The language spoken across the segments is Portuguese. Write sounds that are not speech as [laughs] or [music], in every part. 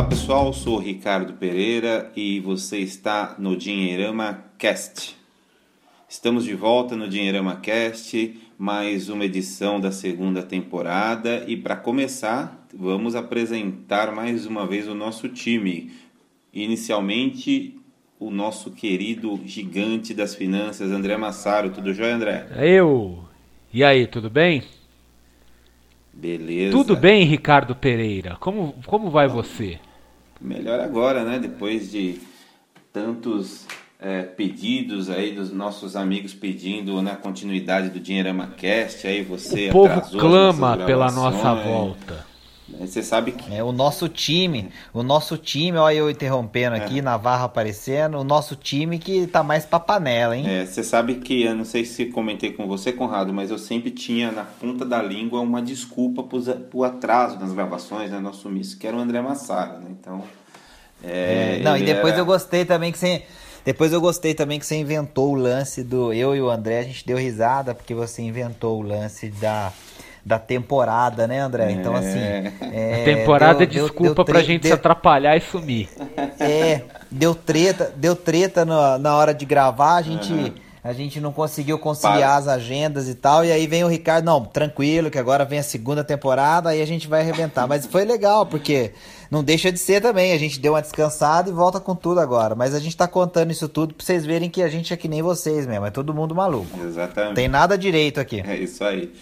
Olá pessoal, sou Ricardo Pereira e você está no Dinheirama Cast. Estamos de volta no Dinheirama Cast, mais uma edição da segunda temporada e para começar, vamos apresentar mais uma vez o nosso time. Inicialmente, o nosso querido gigante das finanças, André Massaro. Tudo jóia, André? Eu. E aí, tudo bem? Beleza. Tudo bem, Ricardo Pereira? Como, como vai você? Melhor agora, né? Depois de tantos é, pedidos aí dos nossos amigos pedindo na né, continuidade do Dinheirama Cast, aí você o povo clama pela nossa volta. Você sabe que. É o nosso time, o nosso time, olha eu interrompendo aqui, é. Navarro aparecendo, o nosso time que tá mais pra panela, hein? É, você sabe que, eu não sei se comentei com você, Conrado, mas eu sempre tinha na ponta da língua uma desculpa pro, pro atraso nas gravações, né? Nosso sumiço, que era o André Massara, né? Então. É, é, não, e depois era... eu gostei também que você. Depois eu gostei também que você inventou o lance do. Eu e o André, a gente deu risada porque você inventou o lance da da temporada, né, André? Então, assim. É, temporada deu, é desculpa deu, deu pra gente deu, se atrapalhar e sumir. [laughs] É, deu treta, deu treta na, na hora de gravar, a gente. Uhum. A gente não conseguiu conciliar Para. as agendas e tal. E aí vem o Ricardo, não, tranquilo, que agora vem a segunda temporada, aí a gente vai arrebentar. Mas foi legal, porque não deixa de ser também. A gente deu uma descansada e volta com tudo agora. Mas a gente tá contando isso tudo pra vocês verem que a gente é que nem vocês mesmo. É todo mundo maluco. Exatamente. Tem nada direito aqui. É isso aí.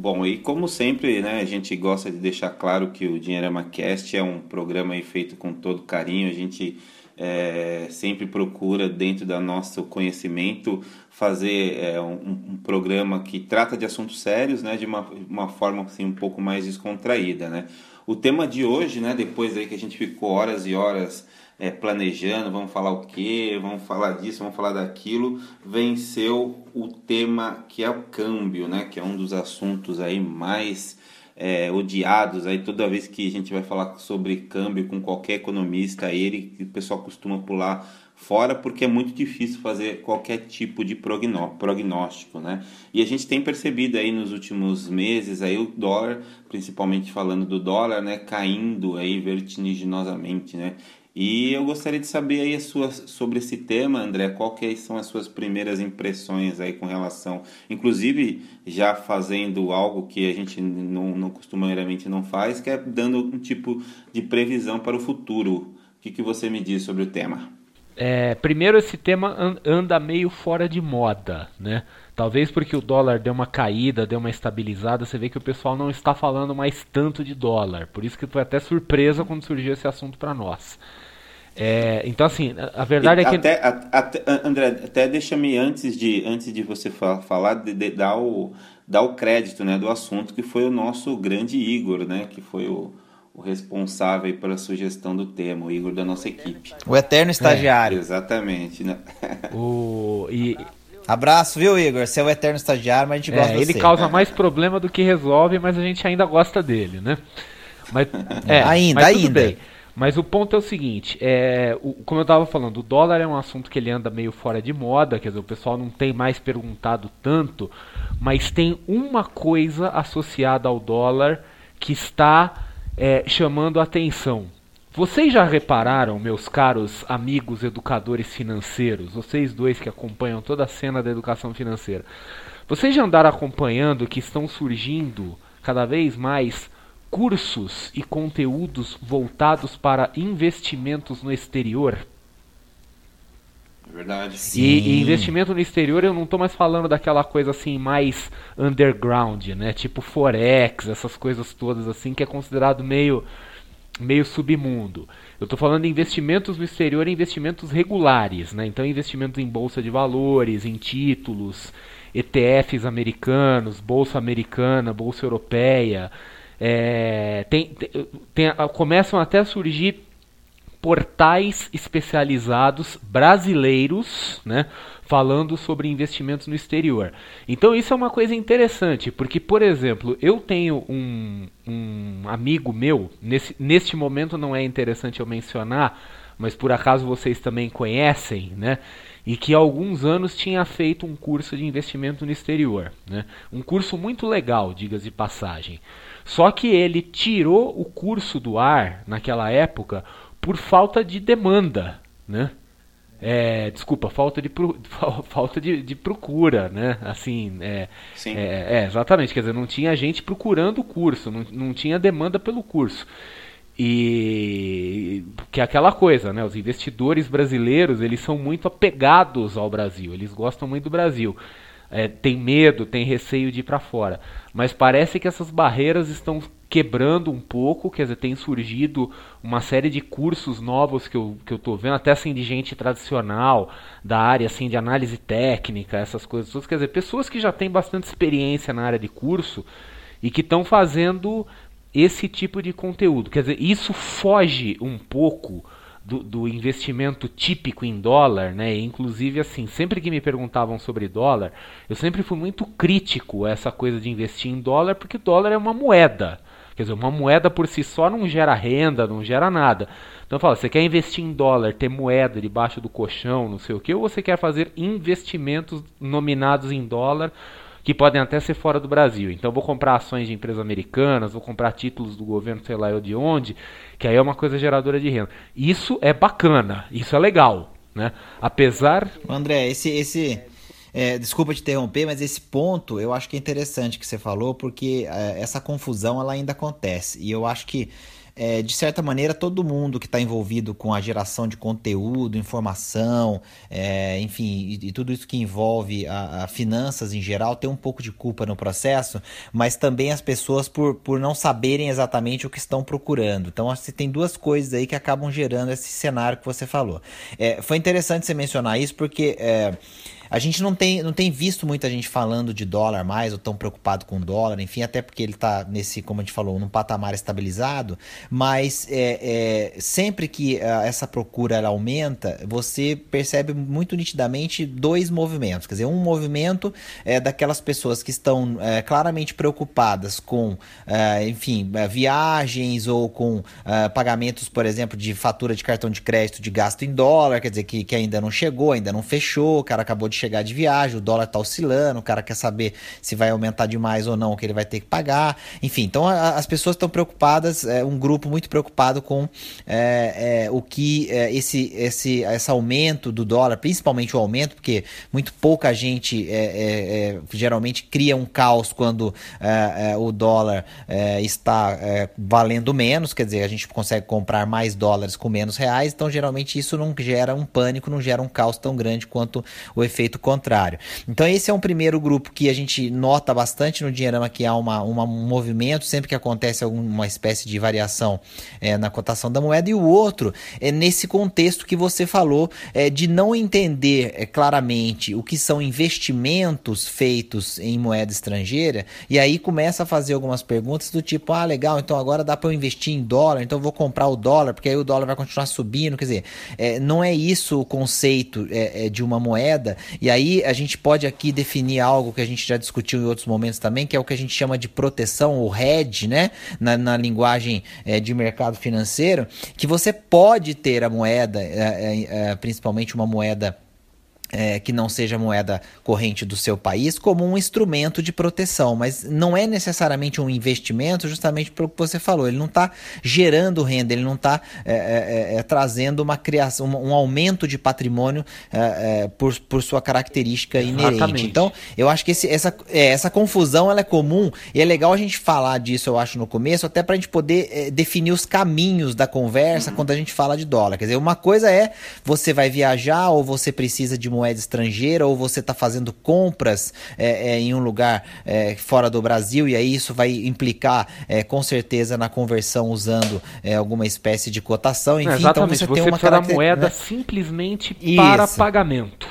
Bom, e como sempre, né, a gente gosta de deixar claro que o Dinheirama Cast é um programa feito com todo carinho. A gente é, sempre procura, dentro do nosso conhecimento, fazer é, um, um, programa que trata de assuntos sérios, né, de uma, uma forma assim, um pouco mais descontraída. Né? O tema de hoje, né, depois aí que a gente ficou horas e horas é, planejando, vamos falar o que, vamos falar disso, vamos falar daquilo, venceu o tema que é o câmbio, né? Que é um dos assuntos aí mais é, odiados aí toda vez que a gente vai falar sobre câmbio com qualquer economista, ele o pessoal costuma pular fora porque é muito difícil fazer qualquer tipo de prognóstico, né? E a gente tem percebido aí nos últimos meses aí o dólar, principalmente falando do dólar, né, caindo aí vertiginosamente, né? E eu gostaria de saber aí a sua, sobre esse tema, André, que são as suas primeiras impressões aí com relação, inclusive já fazendo algo que a gente não, não costumeiramente não faz, que é dando um tipo de previsão para o futuro. O que, que você me diz sobre o tema? É, primeiro, esse tema anda meio fora de moda, né? Talvez porque o dólar deu uma caída, deu uma estabilizada, você vê que o pessoal não está falando mais tanto de dólar. Por isso que foi até surpresa quando surgiu esse assunto para nós. É, então, assim, a, a verdade e é que. Até, até, André, até deixa-me antes de, antes de você falar, de, de, dar, o, dar o crédito né, do assunto, que foi o nosso grande Igor, né? Que foi o, o responsável pela sugestão do tema, o Igor da nossa equipe. O eterno estagiário. É, exatamente. Né? [laughs] O, e, Abraço, viu, Igor? Você é o eterno estagiário, mas a gente gosta é, Ele você. causa mais problema do que resolve, mas a gente ainda gosta dele, né? Mas, [laughs] é, ainda, mas ainda. Bem. Mas o ponto é o seguinte, é, o, como eu estava falando, o dólar é um assunto que ele anda meio fora de moda, quer dizer, o pessoal não tem mais perguntado tanto, mas tem uma coisa associada ao dólar que está é, chamando a atenção. Vocês já repararam, meus caros amigos educadores financeiros, vocês dois que acompanham toda a cena da educação financeira, vocês já andaram acompanhando que estão surgindo cada vez mais cursos e conteúdos voltados para investimentos no exterior. É verdade. E, e, investimento no exterior eu não estou mais falando daquela coisa assim mais underground, né? Tipo forex, essas coisas todas assim que é considerado meio meio submundo. Eu estou falando de investimentos no exterior, investimentos regulares, né? Então investimentos em bolsa de valores, em títulos, ETFs americanos, bolsa americana, bolsa europeia, é, tem, tem, começam até a surgir portais especializados brasileiros, né, falando sobre investimentos no exterior. Então isso é uma coisa interessante, porque, por exemplo, eu tenho um, um amigo meu, nesse, neste momento não é interessante eu mencionar, mas por acaso vocês também conhecem, né? E que há alguns anos tinha feito um curso de investimento no exterior. Né? Um curso muito legal, diga de passagem. Só que ele tirou o curso do ar naquela época por falta de demanda, né? É, desculpa, falta de, pro, [laughs] falta de, de, procura, né? Assim, é, é, é, exatamente, quer dizer, não tinha gente procurando o curso, não, não tinha demanda pelo curso. E que é aquela coisa, né? Os investidores brasileiros, eles são muito apegados ao Brasil, eles gostam muito do Brasil. É, tem medo, tem receio de ir para fora. Mas parece que essas barreiras estão quebrando um pouco, quer dizer, tem surgido uma série de cursos novos que eu, que eu tô vendo, até assim de gente tradicional, da área assim de análise técnica, essas coisas todas, quer dizer, pessoas que já têm bastante experiência na área de curso e que estão fazendo esse tipo de conteúdo. Quer dizer, isso foge um pouco do, do, investimento típico em dólar, né? Inclusive, assim, sempre que me perguntavam sobre dólar, eu sempre fui muito crítico a essa coisa de investir em dólar, porque dólar é uma moeda. Quer dizer, uma moeda por si só não gera renda, não gera nada. Então fala, você quer investir em dólar, ter moeda debaixo do colchão, não sei o que, ou você quer fazer investimentos nominados em dólar que podem até ser fora do Brasil. Então vou comprar ações de empresas americanas, vou comprar títulos do governo, sei lá eu de onde, que aí é uma coisa geradora de renda. Isso é bacana, isso é legal, né? Apesar... André, esse... esse... É, desculpa te interromper, mas esse ponto eu acho que é interessante que você falou, porque é, essa confusão ela ainda acontece. E eu acho que é, de certa maneira, todo mundo que está envolvido com a geração de conteúdo, informação, é, enfim, e, e, tudo isso que envolve a, a, finanças em geral, tem um pouco de culpa no processo, mas também as pessoas por, por não saberem exatamente o que estão procurando. Então, que tem duas coisas aí que acabam gerando esse cenário que você falou. É, foi interessante você mencionar isso, porque é, a gente não tem, não tem visto muita gente falando de dólar mais, ou tão preocupado com dólar, enfim, até porque ele está nesse, como a gente falou, num patamar estabilizado, mas é, é sempre que a, essa procura ela aumenta, você percebe muito nitidamente dois movimentos. Quer dizer, um movimento é daquelas pessoas que estão é, claramente preocupadas com, é, enfim, é, viagens ou com é, pagamentos, por exemplo, de fatura de cartão de crédito de gasto em dólar, quer dizer, que, que ainda não chegou, ainda não fechou, o cara acabou de chegar de viagem, o dólar tá oscilando, o cara quer saber se vai aumentar demais ou não, o que ele vai ter que pagar. Enfim, então a, as pessoas estão preocupadas, é um grupo muito preocupado com é, é, o que é, esse, esse, esse aumento do dólar, principalmente o aumento, porque muito pouca gente é, é, geralmente cria um caos quando o dólar está valendo menos, quer dizer, a gente consegue comprar mais dólares com menos reais, então geralmente isso não gera um pânico, não gera um caos tão grande quanto o efeito efeito contrário. Então esse é um primeiro grupo que a gente nota bastante no Dinheirama que há uma, uma, um movimento sempre que acontece alguma espécie de variação é, na cotação da moeda e o outro é nesse contexto que você falou é, de não entender é, claramente o que são investimentos feitos em moeda estrangeira e aí começa a fazer algumas perguntas do tipo ah legal então agora dá para eu investir em dólar então eu vou comprar o dólar porque aí o dólar vai continuar subindo quer dizer é, não é isso o conceito é, é de uma moeda e aí a gente pode aqui definir algo que a gente já discutiu em outros momentos também, que é o que a gente chama de proteção ou hedge, né? Na, na linguagem é, de mercado financeiro, que você pode ter a moeda, é, é, principalmente uma moeda é, que não seja moeda corrente do seu país como um instrumento de proteção, mas não é necessariamente um investimento, justamente pelo que você falou. Ele não está gerando renda, ele não está é, é, é, é, trazendo uma criação, um, um aumento de patrimônio é, por, por sua característica inerente. Exatamente. Então, eu acho que esse, essa, essa confusão ela é comum e é legal a gente falar disso, eu acho, no começo, até para a gente poder definir os caminhos da conversa uhum. quando a gente fala de dólar. Quer dizer, uma coisa é você vai viajar ou você precisa de moeda estrangeira ou você está fazendo compras é, é, em um lugar é, fora do Brasil e aí isso vai implicar é, com certeza na conversão usando é, alguma espécie de cotação. Enfim, Exatamente, então você, você tem uma caracter... moeda né? simplesmente para pagamento.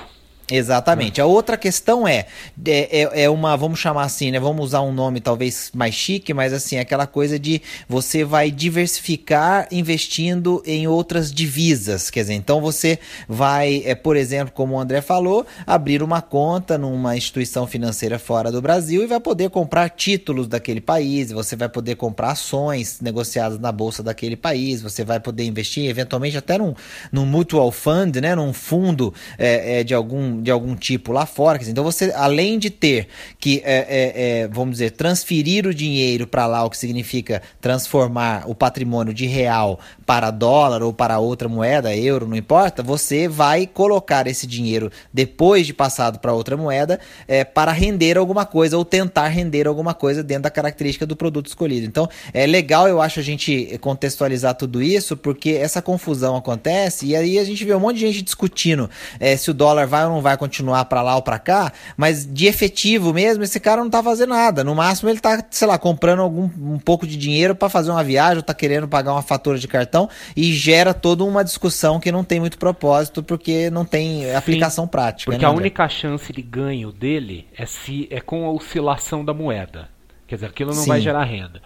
Exatamente. A outra questão é, é, é, é, uma, vamos chamar assim, né? Vamos usar um nome talvez mais chique, mas assim, aquela coisa de você vai diversificar investindo em outras divisas. Quer dizer, então você vai, é, por exemplo, como o André falou, abrir uma conta numa instituição financeira fora do Brasil e vai poder comprar títulos daquele país, você vai poder comprar ações negociadas na bolsa daquele país, você vai poder investir eventualmente até num, num mutual fund, né? Num fundo é, é de algum de algum tipo lá fora. Então você, além de ter que, é, é, é, vamos dizer, transferir o dinheiro para lá, o que significa transformar o patrimônio de real para dólar ou para outra moeda, euro, não importa, você vai colocar esse dinheiro depois de passado para outra moeda é, para render alguma coisa ou tentar render alguma coisa dentro da característica do produto escolhido. Então é legal, eu acho, a gente contextualizar tudo isso, porque essa confusão acontece e aí a gente vê um monte de gente discutindo é, se o dólar vai ou não vai continuar para lá ou para cá, mas de efetivo mesmo, esse cara não tá fazendo nada. No máximo ele tá, sei lá, comprando algum, um pouco de dinheiro para fazer uma viagem, ou tá querendo pagar uma fatura de cartão e gera toda uma discussão que não tem muito propósito porque não tem Sim, aplicação prática. Porque né, a única chance de ganho dele é se é com a oscilação da moeda. Quer dizer, aquilo não Sim. vai gerar renda.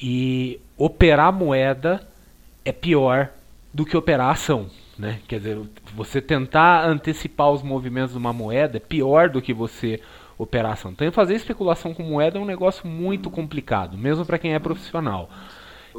E operar moeda é pior do que operar ação. Né? Quer dizer, você tentar antecipar os movimentos de uma moeda é pior do que você operar ação. Então, fazer especulação com moeda é um negócio muito complicado, mesmo para quem é profissional.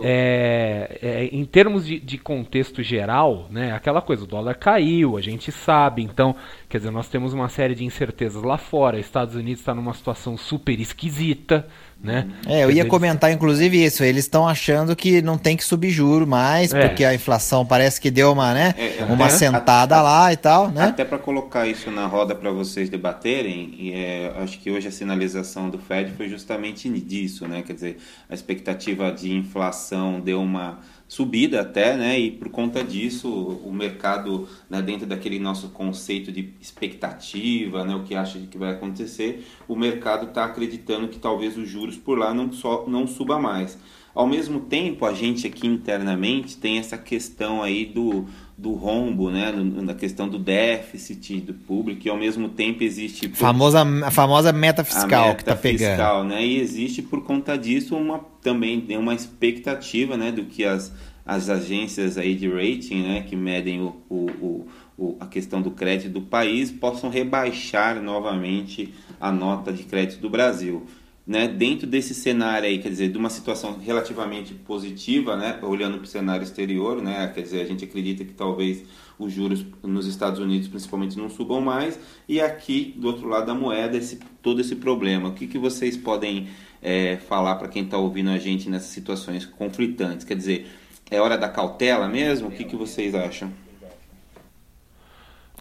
É, é, em termos de, de, contexto geral, né, aquela coisa, o dólar caiu, a gente sabe, então, quer dizer, nós temos uma série de incertezas lá fora, Estados Unidos está numa situação super esquisita, né? É, eu ia comentar inclusive isso. Eles estão achando que não tem que subir juro mais, é. porque a inflação parece que deu uma, né, é, uma até, sentada até, lá e tal, né? Até para colocar isso na roda para vocês debaterem, e é, acho que hoje a sinalização do Fed foi justamente disso, né? Quer dizer, a expectativa de inflação deu uma subida até, né? E por conta disso, o mercado, né, dentro daquele nosso conceito de expectativa, né, o que acha que vai acontecer, o mercado está acreditando que talvez os juros por lá não, só, não suba mais. Ao mesmo tempo, a gente aqui internamente tem essa questão aí do, do rombo, né, na questão do déficit do público, e ao mesmo tempo existe... Por... Famosa, a famosa meta fiscal meta que está pegando. Fiscal, né, e existe por conta disso uma, também uma expectativa né, do que as, as agências aí de rating, né, que medem o, o, o, a questão do crédito do país, possam rebaixar novamente a nota de crédito do Brasil né, dentro desse cenário aí, quer dizer, de uma situação relativamente positiva, né, olhando para o cenário exterior, né, quer dizer, a gente acredita que talvez os juros nos Estados Unidos principalmente não subam mais, e aqui do outro lado da moeda esse, todo esse problema. O que, que vocês podem é, falar para quem está ouvindo a gente nessas situações conflitantes? Quer dizer, é hora da cautela mesmo? O que, que vocês acham?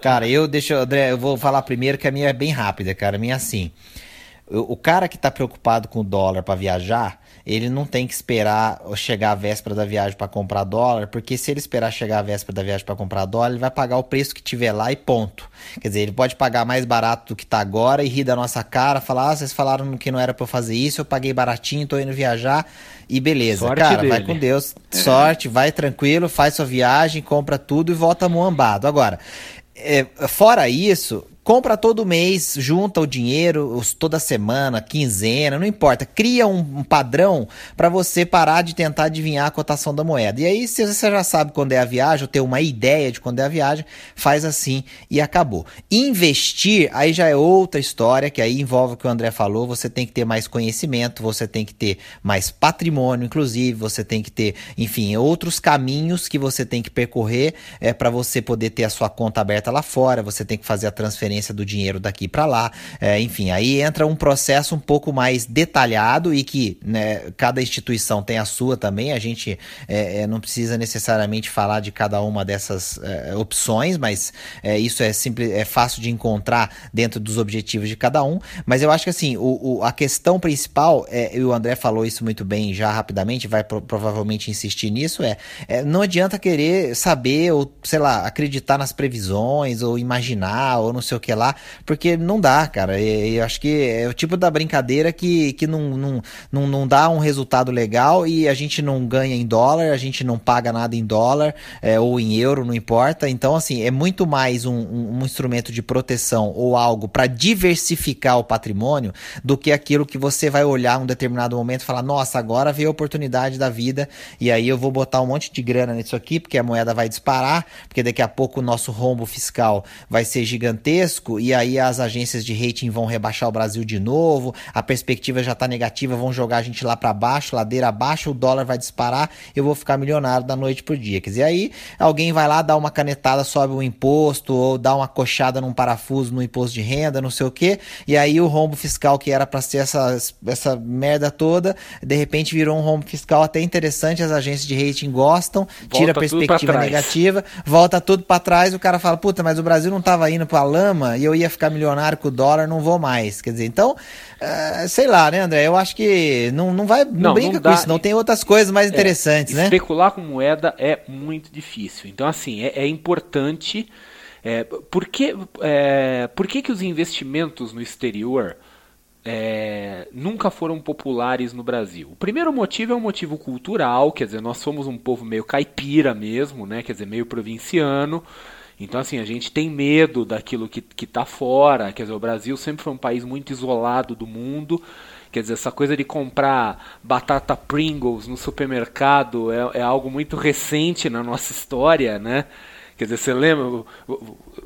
Cara, eu deixa, André, eu vou falar primeiro que a minha é bem rápida, cara. A minha é assim. O cara que está preocupado com o dólar para viajar, ele não tem que esperar chegar a véspera da viagem para comprar dólar, porque se ele esperar chegar a véspera da viagem para comprar dólar, ele vai pagar o preço que tiver lá e ponto. Quer dizer, ele pode pagar mais barato do que está agora e rir da nossa cara, falar: ah, vocês falaram que não era para eu fazer isso, eu paguei baratinho, estou indo viajar e beleza. Sorte cara, dele. vai com Deus, sorte, vai tranquilo, faz sua viagem, compra tudo e volta moambado. Agora, é, fora isso, compra todo mês, junta o dinheiro toda semana, quinzena, não importa. Cria um, um padrão para você parar de tentar adivinhar a cotação da moeda. E aí, se você já sabe quando é a viagem, ou tem uma ideia de quando é a viagem, faz assim e acabou. Investir, aí já é outra história, que aí envolve o que o André falou. Você tem que ter mais conhecimento, você tem que ter mais patrimônio, inclusive, você tem que ter, enfim, outros caminhos que você tem que percorrer é, para você poder ter a sua conta aberta lá fora, você tem que fazer a transferência do dinheiro daqui para lá. É, enfim, aí entra um processo um pouco mais detalhado e que né, cada instituição tem a sua também. A gente é, é não precisa necessariamente falar de cada uma dessas é, opções, mas é, isso é simples, é fácil de encontrar dentro dos objetivos de cada um. Mas eu acho que assim, o, o a questão principal, é, e o André falou isso muito bem já rapidamente, vai pro, provavelmente insistir nisso, é, é não adianta querer saber ou, sei lá, acreditar nas previsões ou imaginar ou não sei o que que lá, porque não dá, cara. Eu acho que é o tipo da brincadeira que, que não, não, não, não dá um resultado legal e a gente não ganha em dólar, a gente não paga nada em dólar é, ou em euro, não importa. Então, assim, é muito mais um, um, um instrumento de proteção ou algo para diversificar o patrimônio do que aquilo que você vai olhar um determinado momento e falar: nossa, agora veio a oportunidade da vida e aí eu vou botar um monte de grana nisso aqui porque a moeda vai disparar, porque daqui a pouco o nosso rombo fiscal vai ser gigantesco e aí as agências de rating vão rebaixar o Brasil de novo, a perspectiva já está negativa, vão jogar a gente lá para baixo, ladeira abaixo, o dólar vai disparar, eu vou ficar milionário da noite pro dia. Quer dizer, aí alguém vai lá dar uma canetada, sobe o imposto ou dá uma coxada num parafuso no imposto de renda, não sei o que, e aí o rombo fiscal que era para ser essa, essa merda toda, de repente virou um rombo fiscal até interessante, as agências de rating gostam, volta tira a perspectiva negativa, volta tudo para trás, o cara fala, puta, mas o Brasil não tava indo pra lama e eu ia ficar milionário com o dólar, não vou mais. Quer dizer, então, uh, sei lá, né, André? Eu acho que não, não vai, não, não brinca não dá, com isso, não tem outras coisas mais é, interessantes, né? Especular com moeda é muito difícil. Então, assim, é, é importante. É, por que, é, por que, que os investimentos no exterior é, nunca foram populares no Brasil. O primeiro motivo é um motivo cultural, quer dizer, nós somos um povo meio caipira mesmo, né? Quer dizer, meio provinciano. Então, assim, a gente tem medo daquilo que está fora. Quer dizer, o Brasil sempre foi um país muito isolado do mundo. Quer dizer, essa coisa de comprar batata Pringles no supermercado é, é algo muito recente na nossa história, né? Quer dizer, você lembra,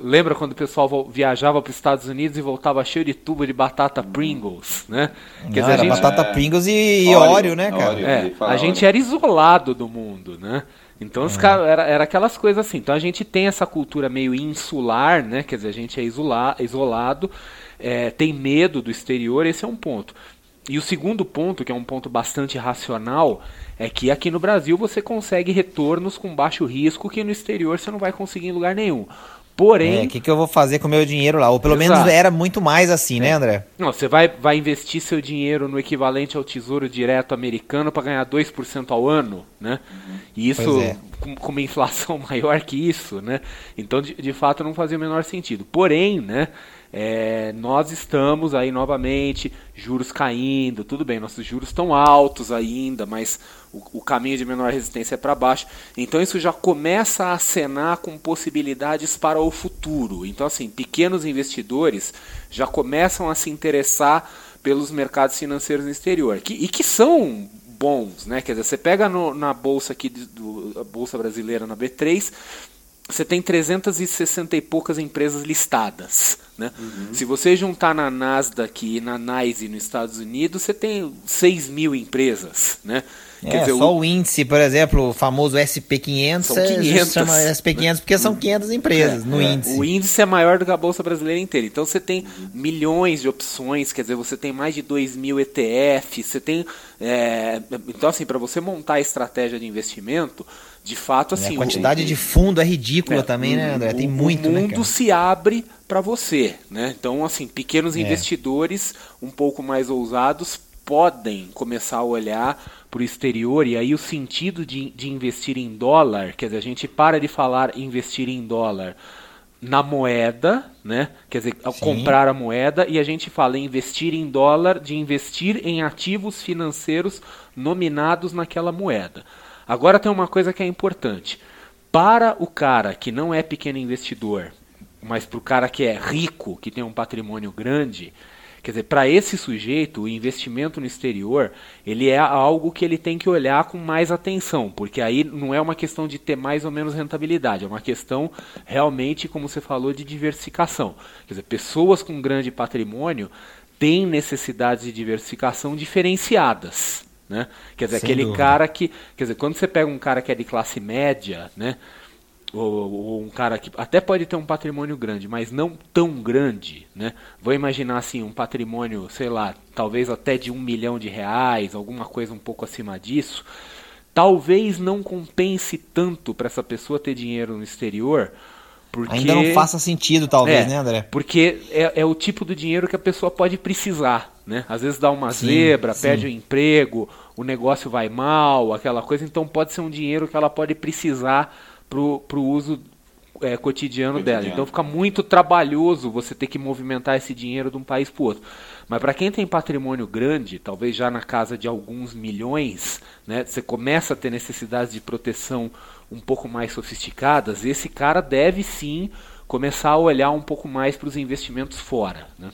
lembra quando o pessoal viajava para os Estados Unidos e voltava cheio de tubo de batata Pringles, né? Quer Não, dizer, a gente... batata Pringles e, e óleo, né, cara? Óleo, é, a gente era isolado do mundo, né? Então os é. caras era, era aquelas coisas assim. Então a gente tem essa cultura meio insular, né? Quer dizer, a gente é isolado, é, tem medo do exterior, esse é um ponto. E o segundo ponto, que é um ponto bastante racional, é que aqui no Brasil você consegue retornos com baixo risco que no exterior você não vai conseguir em lugar nenhum. Porém. O é, que, que eu vou fazer com o meu dinheiro lá? Ou pelo Exato. menos era muito mais assim, né, é. né, André? Não, você vai, vai investir seu dinheiro no equivalente ao Tesouro Direto americano para ganhar 2% ao ano, né? E isso é. com, com, uma inflação [laughs] maior que isso, né? Então, de, de fato, não fazia o menor sentido. Porém, né? É, nós estamos aí novamente, juros caindo, tudo bem, nossos juros estão altos ainda, mas o, o caminho de menor resistência é para baixo. Então isso já começa a acenar com possibilidades para o futuro. Então, assim, pequenos investidores já começam a se interessar pelos mercados financeiros no exterior, que, e que são bons, né? Quer dizer, você pega no, na bolsa aqui do, a bolsa brasileira na B3, você tem 360 e poucas empresas listadas. Né? Uhum. Se você juntar na Nasdaq e na NYSE nos Estados Unidos, você tem 6 mil empresas. Né? É, dizer, só o... o... índice, por exemplo, o famoso SP500, são 500, chama SP500 porque são 500 empresas é, no é. índice. O índice é maior do que a Bolsa Brasileira inteira. Então você tem milhões de opções, quer dizer, você tem mais de 2 mil ETFs, você tem... É, então, assim, para você montar a estratégia de investimento, de fato, assim. a quantidade o, de fundo é ridícula é, também, né, André? Tem o, muito. O né, mundo né, se abre para você, né? Então, assim, pequenos é. investidores um pouco mais ousados podem começar a olhar para o exterior e aí o sentido de, de investir em dólar, quer dizer, a gente para de falar investir em dólar na moeda, né? Quer dizer, Sim. comprar a moeda e a gente fala em investir em dólar, de investir em ativos financeiros nominados naquela moeda. Agora tem uma coisa que é importante. Para o cara que não é pequeno investidor, mas para o cara que é rico, que tem um patrimônio grande, quer dizer, para esse sujeito, o investimento no exterior, ele é algo que ele tem que olhar com mais atenção, porque aí não é uma questão de ter mais ou menos rentabilidade, é uma questão realmente, como você falou, de diversificação. Quer dizer, pessoas com grande patrimônio têm necessidades de diversificação diferenciadas. Né? Quer dizer, Sem aquele dúvida. cara que. Quer dizer, quando você pega um cara que é de classe média, né? Ou, ou, um cara que até pode ter um patrimônio grande, mas não tão grande, né? Vou imaginar assim, um patrimônio, sei lá, talvez até de um milhão de reais, alguma coisa um pouco acima disso. Talvez não compense tanto para essa pessoa ter dinheiro no exterior, porque, Ainda não faça sentido, talvez, é, né, André? Porque é, é, o tipo do dinheiro que a pessoa pode precisar, né? Às vezes dá uma sim, zebra, sim. perde o emprego, o negócio vai mal, aquela coisa. Então pode ser um dinheiro que ela pode precisar para o uso é, cotidiano, cotidiano dela. Então fica muito trabalhoso você ter que movimentar esse dinheiro de um país para outro. Mas para quem tem patrimônio grande, talvez já na casa de alguns milhões, né, você começa a ter necessidades de proteção um pouco mais sofisticadas, esse cara deve sim começar a olhar um pouco mais para os investimentos fora. Né?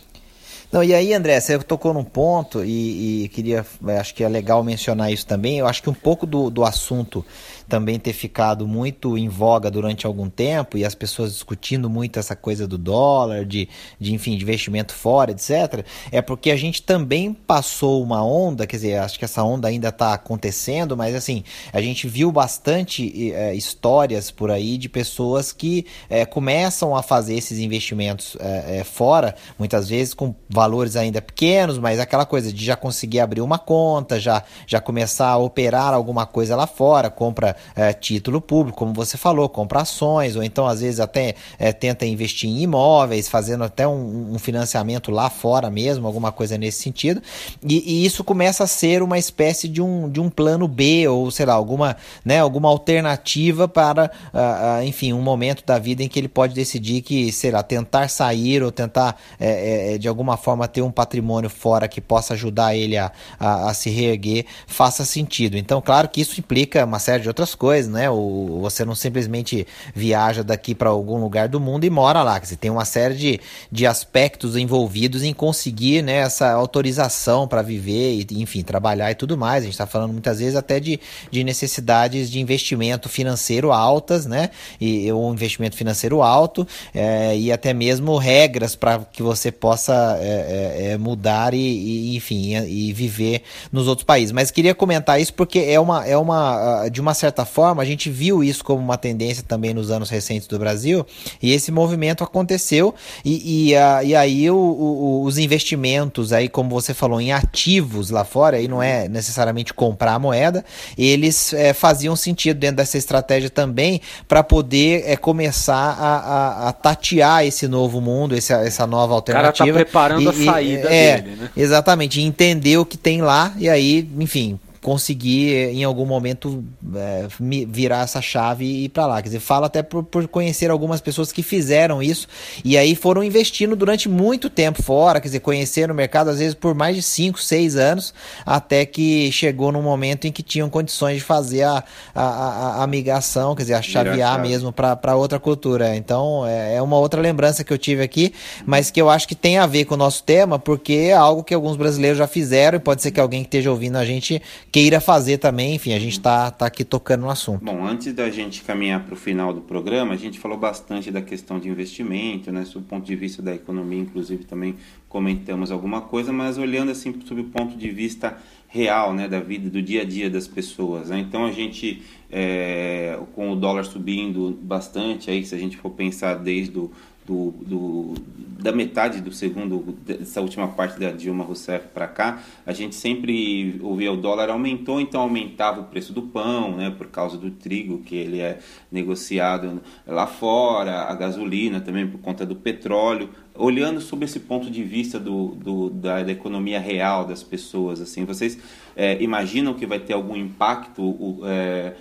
Não, e aí, André, você tocou num ponto e, e, queria, acho que é legal mencionar isso também. Eu acho que um pouco do, do assunto também ter ficado muito em voga durante algum tempo e as pessoas discutindo muito essa coisa do dólar, de, de enfim, de investimento fora, etc., é porque a gente também passou uma onda, quer dizer, acho que essa onda ainda está acontecendo, mas assim, a gente viu bastante é, histórias por aí de pessoas que é, começam a fazer esses investimentos é, fora, muitas vezes com valores ainda pequenos, mas aquela coisa de já conseguir abrir uma conta, já, já começar a operar alguma coisa lá fora, compra título público, como você falou, compra ações, ou então às vezes até tenta investir em imóveis, fazendo até um, um, financiamento lá fora mesmo, alguma coisa nesse sentido, e, e isso começa a ser uma espécie de um, de um plano B, ou sei lá, alguma, né, alguma alternativa para, uh, uh, enfim, um momento da vida em que ele pode decidir que, sei lá, tentar sair ou tentar é, é, de alguma forma ter um patrimônio fora que possa ajudar ele a, a, a, se reerguer, faça sentido. Então, claro que isso implica uma série de outras coisas, né? O, você não simplesmente viaja daqui para algum lugar do mundo e mora lá. Você tem uma série de, de aspectos envolvidos em conseguir né, essa autorização para viver e, enfim, trabalhar e tudo mais. A gente está falando muitas vezes até de, de necessidades de investimento financeiro altas, né? E um investimento financeiro alto é, e até mesmo regras para que você possa é, é, é, mudar e, e enfim, e, e, viver nos outros países. Mas queria comentar isso porque é uma, é uma, ah, de uma certa forma, a gente viu isso como uma tendência também nos anos recentes do Brasil e esse movimento aconteceu e, e, a, e aí o, o, os investimentos aí, como você falou, em ativos lá fora, aí não é necessariamente comprar a moeda, eles é, faziam sentido dentro dessa estratégia também para poder é, começar a, a, a, tatear esse novo mundo, esse, essa nova alternativa. O cara tá preparando e, a saída é, dele, né? Exatamente, entender o que tem lá e aí, enfim, conseguir em algum momento é, virar essa chave e ir para lá. Quer dizer, fala até por, por, conhecer algumas pessoas que fizeram isso e aí foram investindo durante muito tempo fora, quer dizer, conheceram o mercado às vezes por mais de 5, 6 anos, até que chegou num momento em que tinham condições de fazer a, a, a, a migração, quer dizer, a chavear mesmo para outra cultura. Então, é, é uma outra lembrança que eu tive aqui, mas que eu acho que tem a ver com o nosso tema, porque é algo que alguns brasileiros já fizeram e pode ser que alguém que esteja ouvindo a gente queira fazer também, enfim, a gente está tá aqui tocando no assunto. Bom, antes da gente caminhar para o final do programa, a gente falou bastante da questão de investimento, né, sob o ponto de vista da economia, inclusive também comentamos alguma coisa, mas olhando assim sob o ponto de vista real, né, da vida, do dia a dia das pessoas. Né? Então a gente, é, com o dólar subindo bastante, aí se a gente for pensar desde o do, do, da metade do segundo, dessa última parte da Dilma Rousseff para cá, a gente sempre ouvia o dólar aumentou, então aumentava o preço do pão, né, por causa do trigo, que ele é negociado lá fora, a gasolina também por conta do petróleo. Olhando sobre esse ponto de vista do, do da, da, economia real das pessoas, assim, vocês é, imaginam que vai ter algum impacto? O, é,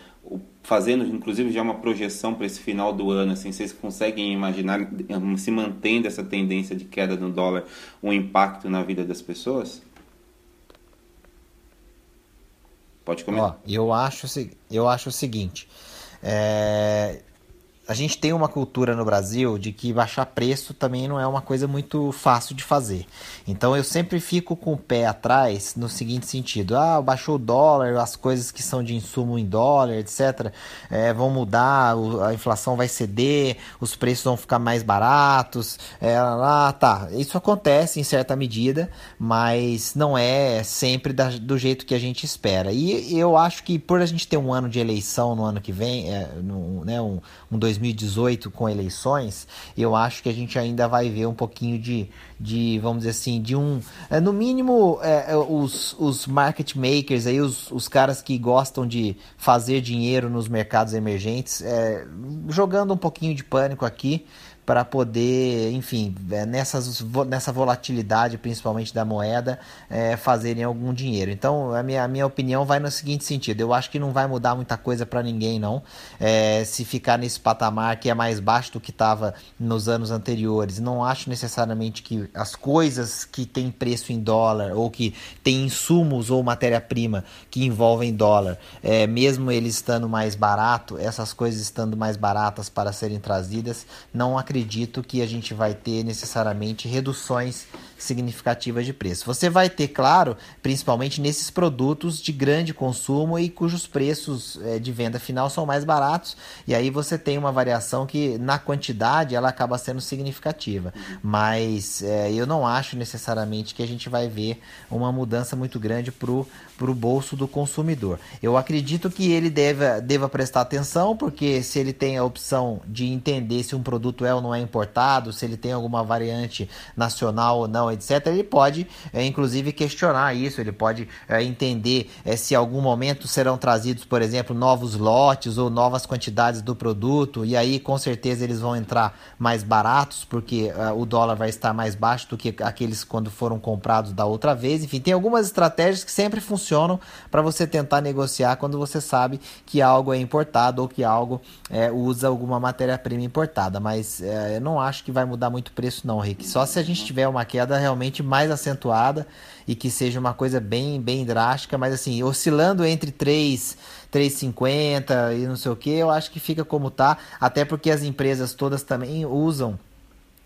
fazendo inclusive já uma projeção para esse final do ano, assim, vocês conseguem imaginar se mantendo essa tendência de queda do dólar, um impacto na vida das pessoas? Pode comentar. Ó, eu acho, eu acho o seguinte, é, a gente tem uma cultura no Brasil de que baixar preço também não é uma coisa muito fácil de fazer. Então eu sempre fico com o pé atrás no seguinte sentido: ah, baixou o dólar, as coisas que são de insumo em dólar, etc., é, vão mudar, a inflação vai ceder, os preços vão ficar mais baratos. É, lá, tá. Isso acontece em certa medida, mas não é sempre da, do jeito que a gente espera. E eu acho que por a gente ter um ano de eleição no ano que vem, é, no, né, um, um 2018 com eleições, eu acho que a gente ainda vai ver um pouquinho de, de vamos dizer assim, de um. É, no mínimo, é, é, os, os market makers, aí, os, os caras que gostam de fazer dinheiro nos mercados emergentes, é, jogando um pouquinho de pânico aqui para poder, enfim, é, nessas, nessa volatilidade, principalmente da moeda, é, fazerem algum dinheiro. Então, a minha, a minha opinião vai no seguinte sentido: eu acho que não vai mudar muita coisa para ninguém, não. É, se ficar nesse patamar que é mais baixo do que estava nos anos anteriores, não acho necessariamente que as coisas que têm preço em dólar ou que têm insumos ou matéria-prima que envolvem dólar, é, mesmo eles estando mais barato, essas coisas estando mais baratas para serem trazidas, não acredito acredito que a gente vai ter necessariamente reduções significativa de preço. Você vai ter, claro, principalmente nesses produtos de grande consumo e cujos preços é, de venda final são mais baratos, e aí você tem uma variação que na quantidade ela acaba sendo significativa. Mas é, eu não acho necessariamente que a gente vai ver uma mudança muito grande para o bolso do consumidor. Eu acredito que ele deva, deva prestar atenção, porque se ele tem a opção de entender se um produto é ou não é importado, se ele tem alguma variante nacional ou não, etc., ele pode, é, inclusive, questionar isso, ele pode é, entender é, se em algum momento serão trazidos, por exemplo, novos lotes ou novas quantidades do produto, e aí com certeza eles vão entrar mais baratos, porque o dólar vai estar mais baixo do que aqueles quando foram comprados da outra vez. Enfim, tem algumas estratégias que sempre funcionam para você tentar negociar quando você sabe que algo é importado ou que algo é, usa alguma matéria-prima importada. Mas é, eu não acho que vai mudar muito o preço, não, Rick. Só se a gente tiver uma queda realmente mais acentuada e que seja uma coisa bem, bem drástica, mas assim, oscilando entre 3, 3,50 e não sei o que, eu acho que fica como tá, até porque as empresas todas também usam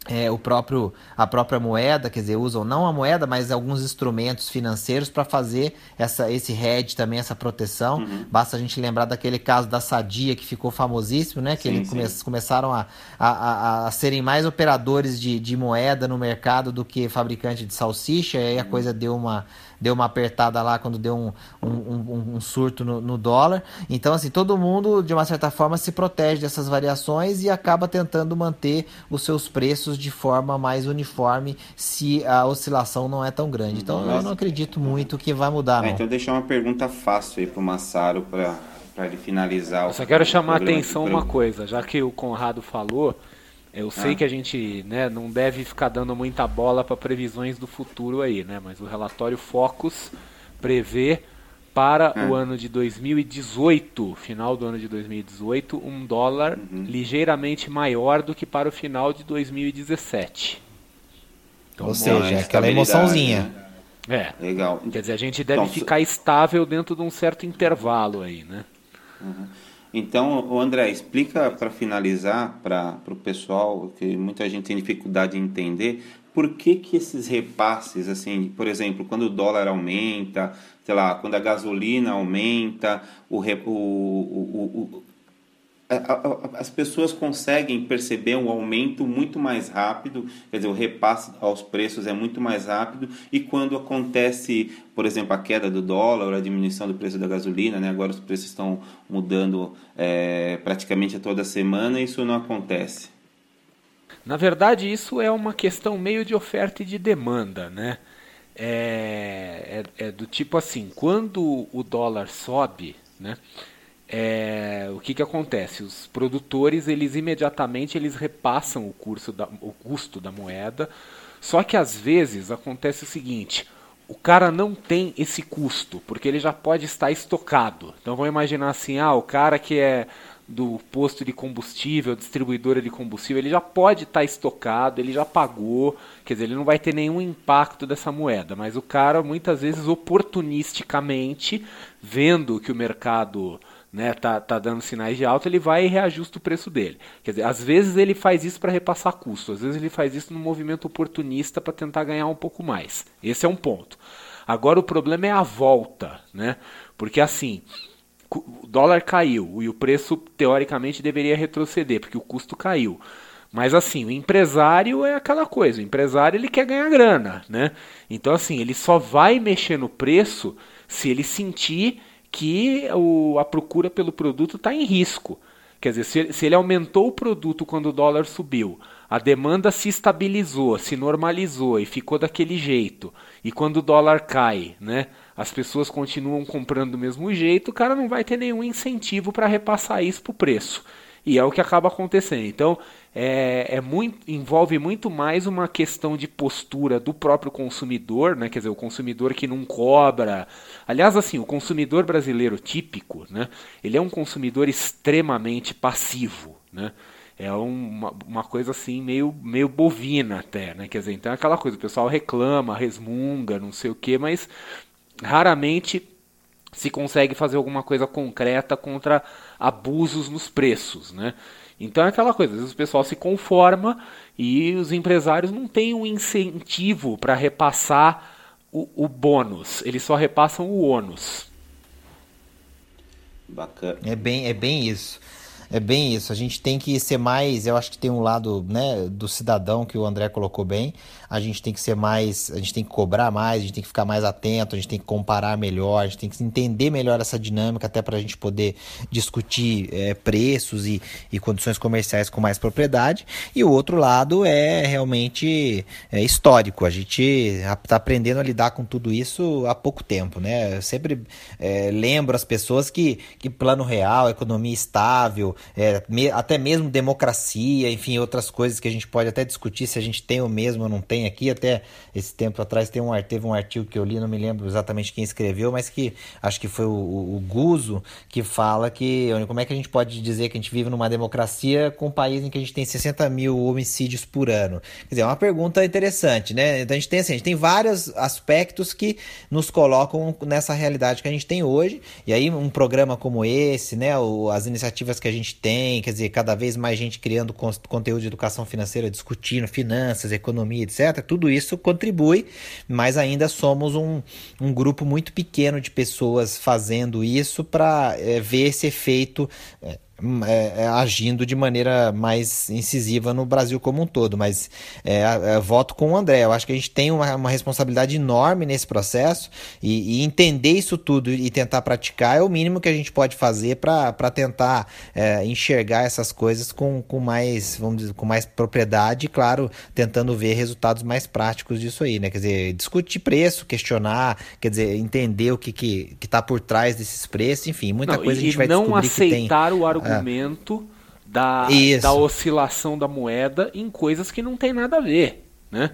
é, o próprio a própria moeda, quer dizer, usam não a moeda, mas alguns instrumentos financeiros para fazer essa, esse hedge também, essa proteção. Uhum. Basta a gente lembrar daquele caso da Sadia que ficou famosíssimo, né? Que sim, eles come, começaram a, a, a, a, serem mais operadores de, de moeda no mercado do que fabricante de salsicha, e aí a uhum. coisa deu uma deu uma apertada lá quando deu um, um, um, um surto no, no, dólar. Então, assim, todo mundo, de uma certa forma, se protege dessas variações e acaba tentando manter os seus preços de forma mais uniforme se a oscilação não é tão grande. Então, Mas... eu não acredito muito que vai mudar. É, então, deixar uma pergunta fácil aí para o Massaro para para ele finalizar. Eu só quero chamar a atenção uma coisa, já que o Conrado falou, eu sei ah. que a gente né, não deve ficar dando muita bola para previsões do futuro aí, né? Mas o relatório Focus prevê para ah. o ano de 2018, final do ano de 2018, um dólar uhum. ligeiramente maior do que para o final de 2017. Então, Ou seja, é aquela emoçãozinha. É. Legal. Quer dizer, a gente deve então, ficar estável dentro de um certo intervalo aí, né? Uhum. Então, o André, explica para finalizar para o pessoal, que muita gente tem dificuldade em entender, por que, que esses repasses, assim, por exemplo, quando o dólar aumenta, sei lá, quando a gasolina aumenta, o, o, o, as pessoas conseguem perceber um aumento muito mais rápido, quer dizer, o repasse aos preços é muito mais rápido e quando acontece, por exemplo, a queda do dólar, a diminuição do preço da gasolina, né? agora os preços estão mudando é, praticamente toda semana, isso não acontece. Na verdade, isso é uma questão meio de oferta e de demanda, né? É, é, é do tipo assim, quando o dólar sobe, né? É, o que, que acontece? Os produtores, eles imediatamente eles repassam o, curso da, o custo da moeda, só que às vezes acontece o seguinte, o cara não tem esse custo, porque ele já pode estar estocado. Então vamos imaginar assim, ah, o cara que é do posto de combustível, distribuidora de combustível, ele já pode estar estocado, ele já pagou, quer dizer, ele não vai ter nenhum impacto dessa moeda, mas o cara muitas vezes oportunisticamente, vendo que o mercado né, tá, tá dando sinais de alta, ele vai e reajusta o preço dele. Quer dizer, às vezes ele faz isso para repassar custo, às vezes ele faz isso num movimento oportunista para tentar ganhar um pouco mais. Esse é um ponto. Agora o problema é a volta, né? Porque assim, o dólar caiu e o preço teoricamente deveria retroceder, porque o custo caiu. Mas assim, o empresário é aquela coisa, o empresário ele quer ganhar grana, né? Então assim, ele só vai mexer no preço se ele sentir que o, a procura pelo produto está em risco. Quer dizer, se, se ele aumentou o produto quando o dólar subiu, a demanda se estabilizou, se normalizou e ficou daquele jeito. E quando o dólar cai, né, as pessoas continuam comprando do mesmo jeito, o cara não vai ter nenhum incentivo para repassar isso para o preço. E é o que acaba acontecendo. Então, é, é, muito, envolve muito mais uma questão de postura do próprio consumidor, né? quer dizer, o consumidor que não cobra. Aliás, assim, o consumidor brasileiro típico, né? ele é um consumidor extremamente passivo. Né? É uma, uma coisa assim meio, meio bovina até, né? Quer dizer, então é aquela coisa, o pessoal reclama, resmunga, não sei o que, mas raramente se consegue fazer alguma coisa concreta contra abusos nos preços, né? Então é aquela coisa, às vezes o pessoal se conforma e os empresários não têm um incentivo para repassar o, o bônus, eles só repassam o ônus. Bacana. É bem, é bem isso. É bem isso. A gente tem que ser mais. Eu acho que tem um lado né, do cidadão que o André colocou bem. A gente tem que ser mais. A gente tem que cobrar mais, a gente tem que ficar mais atento, a gente tem que comparar melhor, a gente tem que entender melhor essa dinâmica, até para a gente poder discutir é, preços e, e condições comerciais com mais propriedade. E o outro lado é realmente é, histórico. A gente está aprendendo a lidar com tudo isso há pouco tempo. Né? Eu sempre é, lembro as pessoas que, que plano real, economia estável, é, me, até mesmo democracia, enfim, outras coisas que a gente pode até discutir se a gente tem o mesmo ou não tem aqui. Até esse tempo atrás tem um, teve um artigo que eu li, não me lembro exatamente quem escreveu, mas que acho que foi o, o, Guzo que fala que como é que a gente pode dizer que a gente vive numa democracia com um país em que a gente tem 60 mil homicídios por ano? Quer dizer, é uma pergunta interessante, né? Então a gente tem assim, a gente tem vários aspectos que nos colocam nessa realidade que a gente tem hoje. E aí um programa como esse, né, o, as iniciativas que a gente tem, quer dizer, cada vez mais gente criando conteúdo de educação financeira, discutindo finanças, economia, etc. Tudo isso contribui, mas ainda somos um, um grupo muito pequeno de pessoas fazendo isso para é, ver esse efeito. É, é, é, agindo de maneira mais incisiva no Brasil como um todo. Mas é, é, voto com o André. Eu acho que a gente tem uma, uma responsabilidade enorme nesse processo e, e, entender isso tudo e tentar praticar é o mínimo que a gente pode fazer para tentar é, enxergar essas coisas com, com mais, vamos dizer, com mais propriedade e, claro, tentando ver resultados mais práticos disso aí, né? Quer dizer, discutir preço, questionar, quer dizer, entender o que está que, que tá por trás desses preços, enfim, muita não, coisa a gente vai descobrir que tem. não aceitar o argumento argumento da, da oscilação da moeda em coisas que não tem nada a ver, né?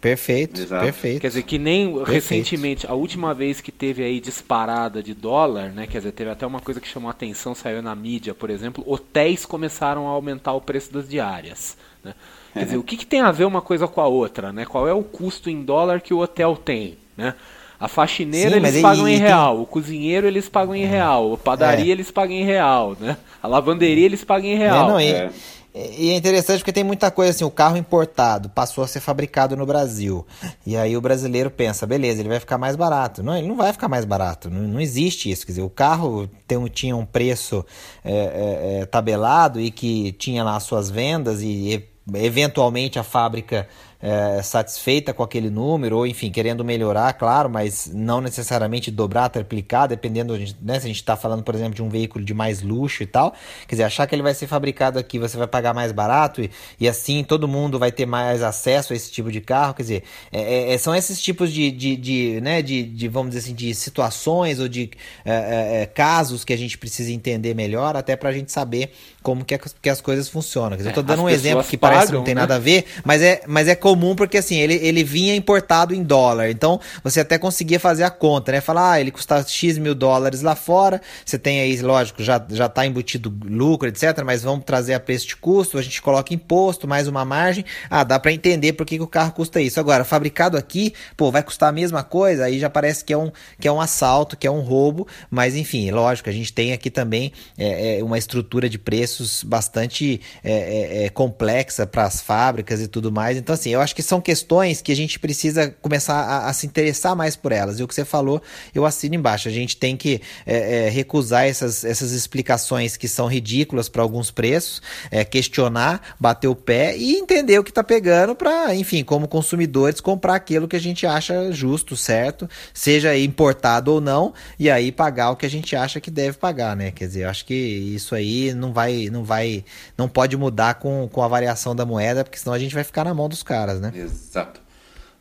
Perfeito, Exato. perfeito. Quer dizer, que nem perfeito. recentemente, a última vez que teve aí disparada de dólar, né? Quer dizer, teve até uma coisa que chamou a atenção, saiu na mídia, por exemplo, hotéis começaram a aumentar o preço das diárias. Né? Quer dizer, [laughs] o que, que tem a ver uma coisa com a outra, né? Qual é o custo em dólar que o hotel tem, né? A faxineira Sim, eles pagam em real, tem... o cozinheiro eles pagam em real, a padaria é. eles pagam em real, né? A lavanderia eles pagam em real. É, não, e, é. e é interessante porque tem muita coisa assim, o carro importado passou a ser fabricado no Brasil. E aí o brasileiro pensa, beleza, ele vai ficar mais barato. Não, ele não vai ficar mais barato, não, não existe isso. Quer dizer, o carro tem, tinha um preço é, é, é tabelado e que tinha lá as suas vendas e eventualmente a fábrica é, satisfeita com aquele número, ou enfim, querendo melhorar, claro, mas não necessariamente dobrar, triplicar, dependendo, né, se a gente está falando, por exemplo, de um veículo de mais luxo e tal. Quer dizer, achar que ele vai ser fabricado aqui, você vai pagar mais barato e, e assim todo mundo vai ter mais acesso a esse tipo de carro. Quer dizer, é, é, é são esses tipos de, de, de, né, de, de, vamos dizer assim, de situações ou de é, é, casos que a gente precisa entender melhor, até para a gente saber como que, que as coisas funcionam. Quer dizer, eu tô dando um exemplo que pagam, parece que não tem né? nada a ver, mas é, mas é comum porque assim, ele, ele vinha importado em dólar. Então, você até conseguia fazer a conta, né? Falar, ah, ele custa X mil dólares lá fora. Você tem aí, lógico, já, já tá embutido lucro, etc. Mas vamos trazer a preço de custo, a gente coloca imposto, mais uma margem. Ah, dá para entender por que, que o carro custa isso. Agora, fabricado aqui, pô, vai custar a mesma coisa, aí já parece que é um, que é um assalto, que é um roubo. Mas enfim, lógico, a gente tem aqui também é, é uma estrutura de preços bastante é, é, é complexa para as fábricas e tudo mais. Então, assim, eu acho que são questões que a gente precisa começar a, a, se interessar mais por elas. E o que você falou, eu assino embaixo. A gente tem que é, é, recusar essas, essas explicações que são ridículas para alguns preços, é, questionar, bater o pé e entender o que está pegando para, enfim, como consumidores, comprar aquilo que a gente acha justo, certo, seja importado ou não, e aí pagar o que a gente acha que deve pagar, né? Quer dizer, eu acho que isso aí não vai, não vai, não pode mudar com, com a variação da moeda, porque senão a gente vai ficar na mão dos caras, né? Exato.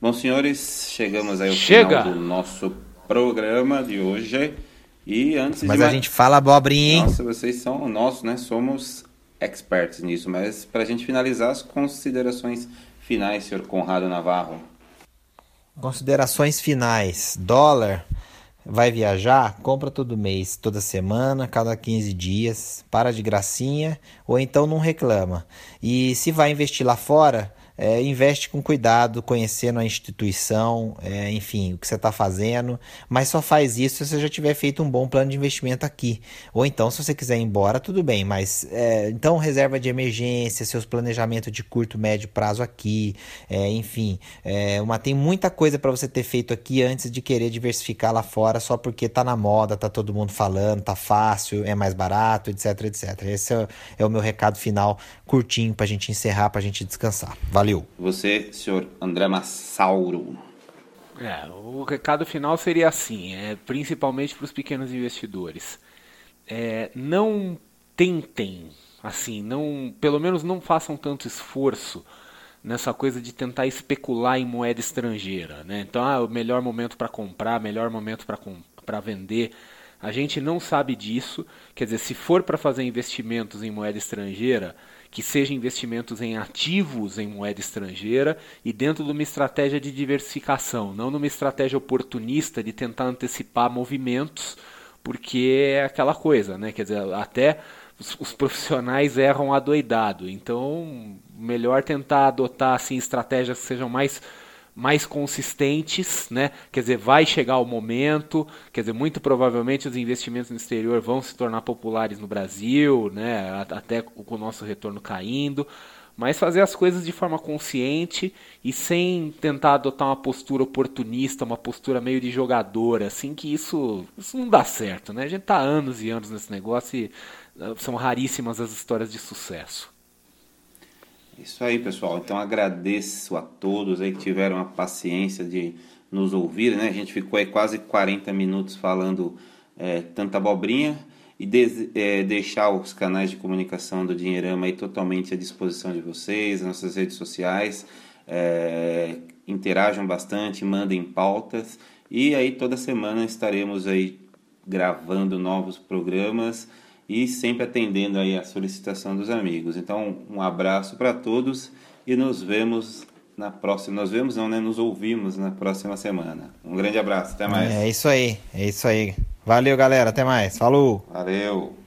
Bom, senhores, chegamos aí ao Chega. final do nosso programa de hoje. E antes Mas de... a gente fala abobrinha, hein? Nossa, vocês são nós, né? Somos experts nisso. Mas para a gente finalizar as considerações finais, senhor Conrado Navarro. Considerações finais. Dólar vai viajar, compra todo mês, toda semana, cada 15 dias, para de gracinha, ou então não reclama. E se vai investir lá fora, é, investe com cuidado, conhecendo a instituição, é, enfim, o que você está fazendo, mas só faz isso se você já tiver feito um bom plano de investimento aqui. Ou então, se você quiser ir embora, tudo bem, mas é, então reserva de emergência, seus planejamentos de curto, médio prazo aqui, é, enfim, é, uma, tem muita coisa para você ter feito aqui antes de querer diversificar lá fora só porque tá na moda, tá todo mundo falando, tá fácil, é mais barato, etc, etc. Esse é, é o meu recado final, curtinho, para a gente encerrar, para a gente descansar. Valeu! Valeu. Você, senhor André Massauro. É, o recado final seria assim, é, principalmente para os pequenos investidores. É, não tentem, assim, não, pelo menos não façam tanto esforço nessa coisa de tentar especular em moeda estrangeira, né? Então, ah, o melhor momento para comprar, melhor momento para vender. A gente não sabe disso. Quer dizer, se for para fazer investimentos em moeda estrangeira, que sejam investimentos em ativos em moeda estrangeira e dentro de uma estratégia de diversificação, não numa estratégia oportunista de tentar antecipar movimentos, porque é aquela coisa, né? Quer dizer, até os, os profissionais erram adoidado. Então, melhor tentar adotar assim estratégias que sejam mais mais consistentes, né? Quer dizer, vai chegar o momento, quer dizer, muito provavelmente os investimentos no exterior vão se tornar populares no Brasil, né? Até com o nosso retorno caindo, mas fazer as coisas de forma consciente e sem tentar adotar uma postura oportunista, uma postura meio de jogador, assim que isso, isso não dá certo, né? A gente tá anos e anos nesse negócio e uh, são raríssimas as histórias de sucesso. Isso aí, pessoal. Então agradeço a todos aí que tiveram a paciência de nos ouvir, né? A gente ficou aí quase 40 minutos falando é, tanta abobrinha e de, é, deixar os canais de comunicação do Dinheirama aí totalmente à disposição de vocês, nossas redes sociais. É, interajam bastante, mandem pautas e aí toda semana estaremos aí gravando novos programas e sempre atendendo aí a solicitação dos amigos. Então, um abraço para todos e nos vemos na próxima. Nos vemos não, né? Nos ouvimos na próxima semana. Um grande abraço, até mais. É isso aí, é isso aí. Valeu, galera, até mais. Falou. Valeu.